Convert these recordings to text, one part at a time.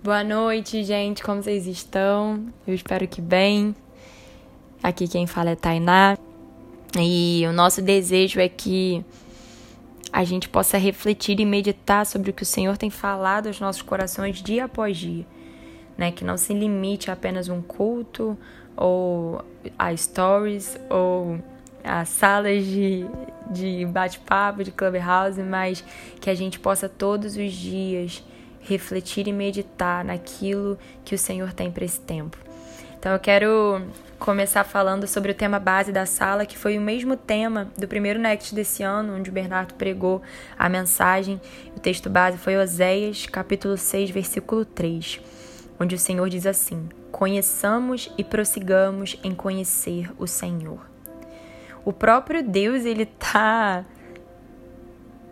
Boa noite, gente. Como vocês estão? Eu espero que bem. Aqui quem fala é Tainá. E o nosso desejo é que a gente possa refletir e meditar sobre o que o Senhor tem falado aos nossos corações dia após dia. Né? Que não se limite a apenas um culto, ou a stories, ou a salas de, de bate-papo, de clubhouse, mas que a gente possa todos os dias refletir e meditar naquilo que o Senhor tem para esse tempo. Então eu quero começar falando sobre o tema base da sala, que foi o mesmo tema do primeiro Next desse ano, onde o Bernardo pregou a mensagem. O texto base foi Oséias, capítulo 6, versículo 3, onde o Senhor diz assim: Conheçamos e prossigamos em conhecer o Senhor. O próprio Deus, ele está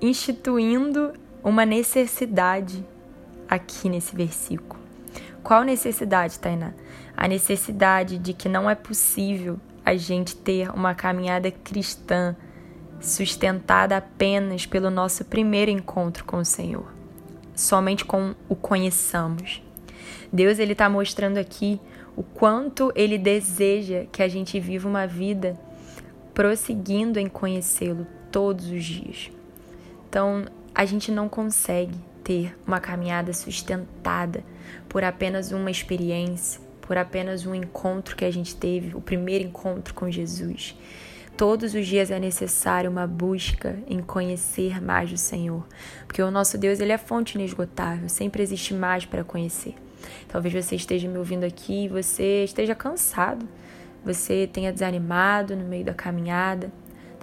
instituindo uma necessidade aqui nesse versículo. Qual necessidade, Tainá? A necessidade de que não é possível a gente ter uma caminhada cristã sustentada apenas pelo nosso primeiro encontro com o Senhor, somente com o conheçamos. Deus ele está mostrando aqui o quanto ele deseja que a gente viva uma vida prosseguindo em conhecê-lo todos os dias. Então, a gente não consegue ter uma caminhada sustentada por apenas uma experiência, por apenas um encontro que a gente teve, o primeiro encontro com Jesus. Todos os dias é necessário uma busca em conhecer mais do Senhor, porque o nosso Deus ele é fonte inesgotável, sempre existe mais para conhecer. Talvez você esteja me ouvindo aqui e você esteja cansado, você tenha desanimado no meio da caminhada,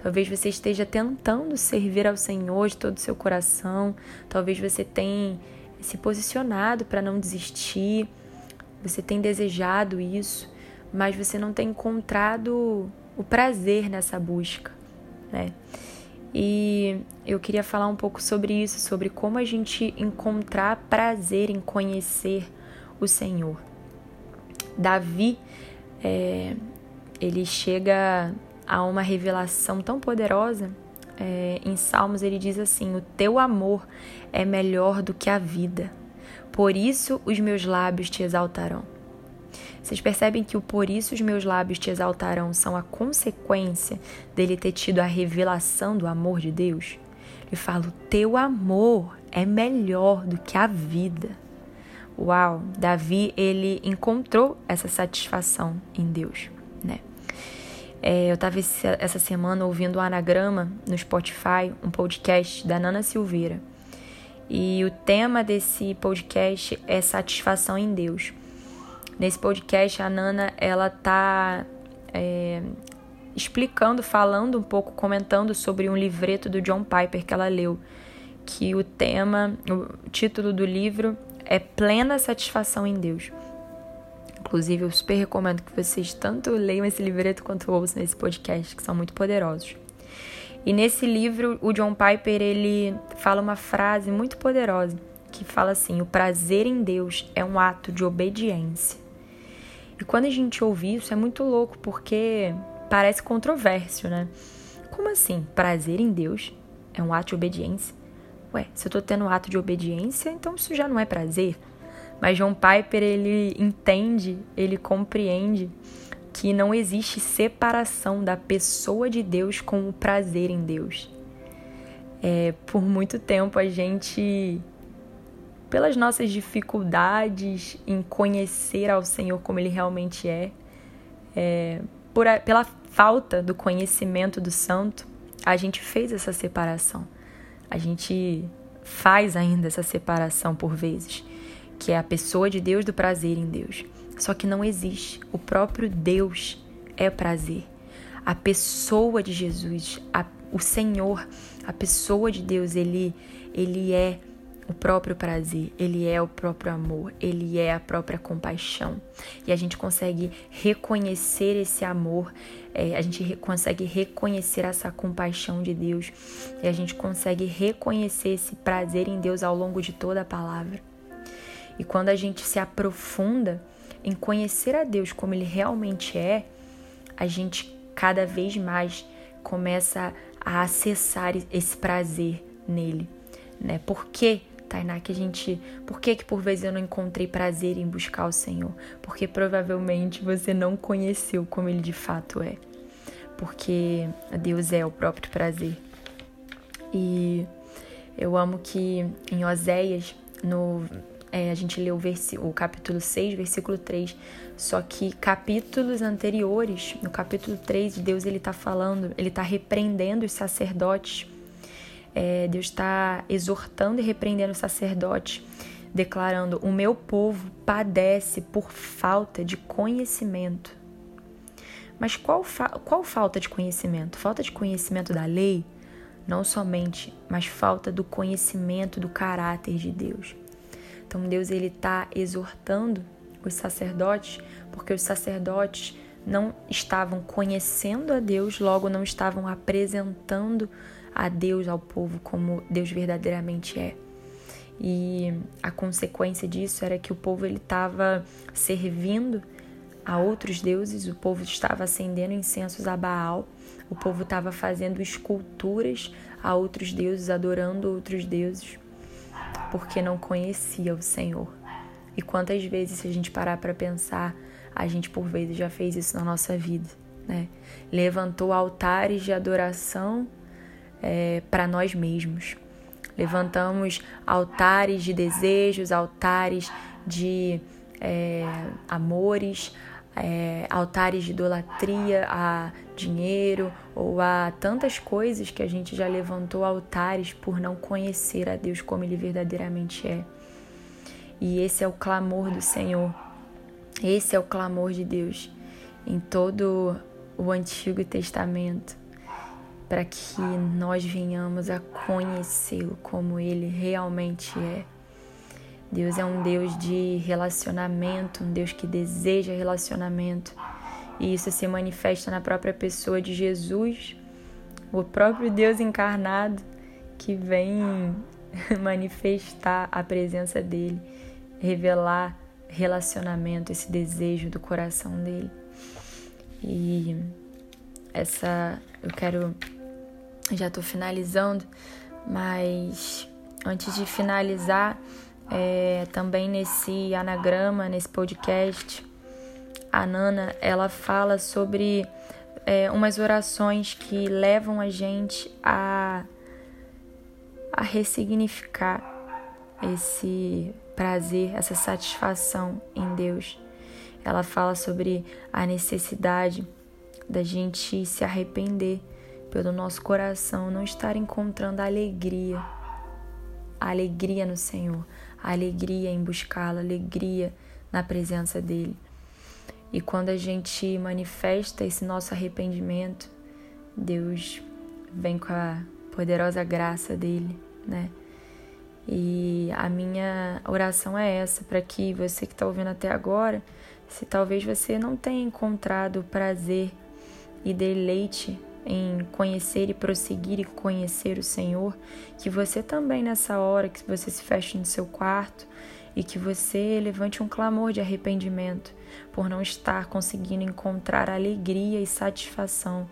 Talvez você esteja tentando servir ao Senhor de todo o seu coração. Talvez você tenha se posicionado para não desistir. Você tem desejado isso, mas você não tem encontrado o prazer nessa busca, né? E eu queria falar um pouco sobre isso, sobre como a gente encontrar prazer em conhecer o Senhor. Davi, é, ele chega há uma revelação tão poderosa. É, em Salmos ele diz assim: O teu amor é melhor do que a vida, por isso os meus lábios te exaltarão. Vocês percebem que o por isso os meus lábios te exaltarão são a consequência dele ter tido a revelação do amor de Deus? Ele fala: O teu amor é melhor do que a vida. Uau, Davi ele encontrou essa satisfação em Deus? É, eu estava essa semana ouvindo o Anagrama no Spotify, um podcast da Nana Silveira. E o tema desse podcast é satisfação em Deus. Nesse podcast, a Nana ela tá é, explicando, falando um pouco, comentando sobre um livreto do John Piper que ela leu, que o tema, o título do livro é Plena Satisfação em Deus. Inclusive, eu super recomendo que vocês tanto leiam esse livreto quanto ouçam esse podcast, que são muito poderosos. E nesse livro, o John Piper ele fala uma frase muito poderosa que fala assim: "O prazer em Deus é um ato de obediência". E quando a gente ouve isso é muito louco porque parece controverso, né? Como assim? Prazer em Deus é um ato de obediência? Ué, se eu tô tendo um ato de obediência, então isso já não é prazer? Mas John Piper ele entende, ele compreende que não existe separação da pessoa de Deus com o prazer em Deus. É, por muito tempo a gente, pelas nossas dificuldades em conhecer ao Senhor como Ele realmente é, é por a, pela falta do conhecimento do Santo, a gente fez essa separação. A gente faz ainda essa separação por vezes que é a pessoa de Deus do prazer em Deus. Só que não existe. O próprio Deus é prazer. A pessoa de Jesus, a, o Senhor, a pessoa de Deus, ele, ele é o próprio prazer, ele é o próprio amor, ele é a própria compaixão. E a gente consegue reconhecer esse amor, é, a gente re consegue reconhecer essa compaixão de Deus, e a gente consegue reconhecer esse prazer em Deus ao longo de toda a palavra. E quando a gente se aprofunda em conhecer a Deus como Ele realmente é, a gente cada vez mais começa a acessar esse prazer nele, né? Por que Tainá, que a gente. Por que, que por vezes eu não encontrei prazer em buscar o Senhor? Porque provavelmente você não conheceu como Ele de fato é. Porque Deus é o próprio prazer. E eu amo que em Oséias, no, é, a gente leu o, capítulo 6, versículo 3, só que capítulos anteriores, no capítulo 3, Deus ele está falando, ele está repreendendo os sacerdotes é, Deus está exortando e repreendendo o sacerdote, declarando: O meu povo padece por falta de conhecimento. Mas qual, fa qual falta de conhecimento? Falta de conhecimento da lei? Não somente, mas falta do conhecimento do caráter de Deus. Então Deus ele está exortando os sacerdotes, porque os sacerdotes não estavam conhecendo a Deus, logo não estavam apresentando a Deus, ao povo, como Deus verdadeiramente é. E a consequência disso era que o povo ele estava servindo a outros deuses, o povo estava acendendo incensos a Baal, o povo estava fazendo esculturas a outros deuses, adorando outros deuses, porque não conhecia o Senhor. E quantas vezes, se a gente parar para pensar, a gente por vezes já fez isso na nossa vida, né? Levantou altares de adoração é, para nós mesmos. Levantamos altares de desejos, altares de é, amores, é, altares de idolatria a dinheiro ou a tantas coisas que a gente já levantou altares por não conhecer a Deus como Ele verdadeiramente é. E esse é o clamor do Senhor, esse é o clamor de Deus em todo o Antigo Testamento para que nós venhamos a conhecê-lo como ele realmente é. Deus é um Deus de relacionamento, um Deus que deseja relacionamento. E isso se manifesta na própria pessoa de Jesus, o próprio Deus encarnado que vem manifestar a presença dele, revelar relacionamento, esse desejo do coração dele. E essa eu quero já estou finalizando, mas antes de finalizar, é, também nesse anagrama, nesse podcast, a Nana ela fala sobre é, umas orações que levam a gente a, a ressignificar esse prazer, essa satisfação em Deus. Ela fala sobre a necessidade da gente se arrepender pelo nosso coração não estar encontrando alegria, alegria no Senhor, alegria em buscá-lo, alegria na presença dele. E quando a gente manifesta esse nosso arrependimento, Deus vem com a poderosa graça dele, né? E a minha oração é essa, para que você que está ouvindo até agora, se talvez você não tenha encontrado prazer e deleite em conhecer e prosseguir e conhecer o Senhor, que você também nessa hora que você se feche no seu quarto e que você levante um clamor de arrependimento por não estar conseguindo encontrar alegria e satisfação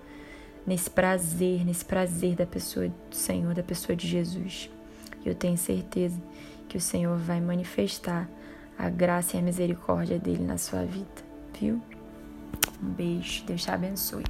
nesse prazer, nesse prazer da pessoa do Senhor, da pessoa de Jesus. Eu tenho certeza que o Senhor vai manifestar a graça e a misericórdia dele na sua vida, viu? Um beijo, Deus te abençoe.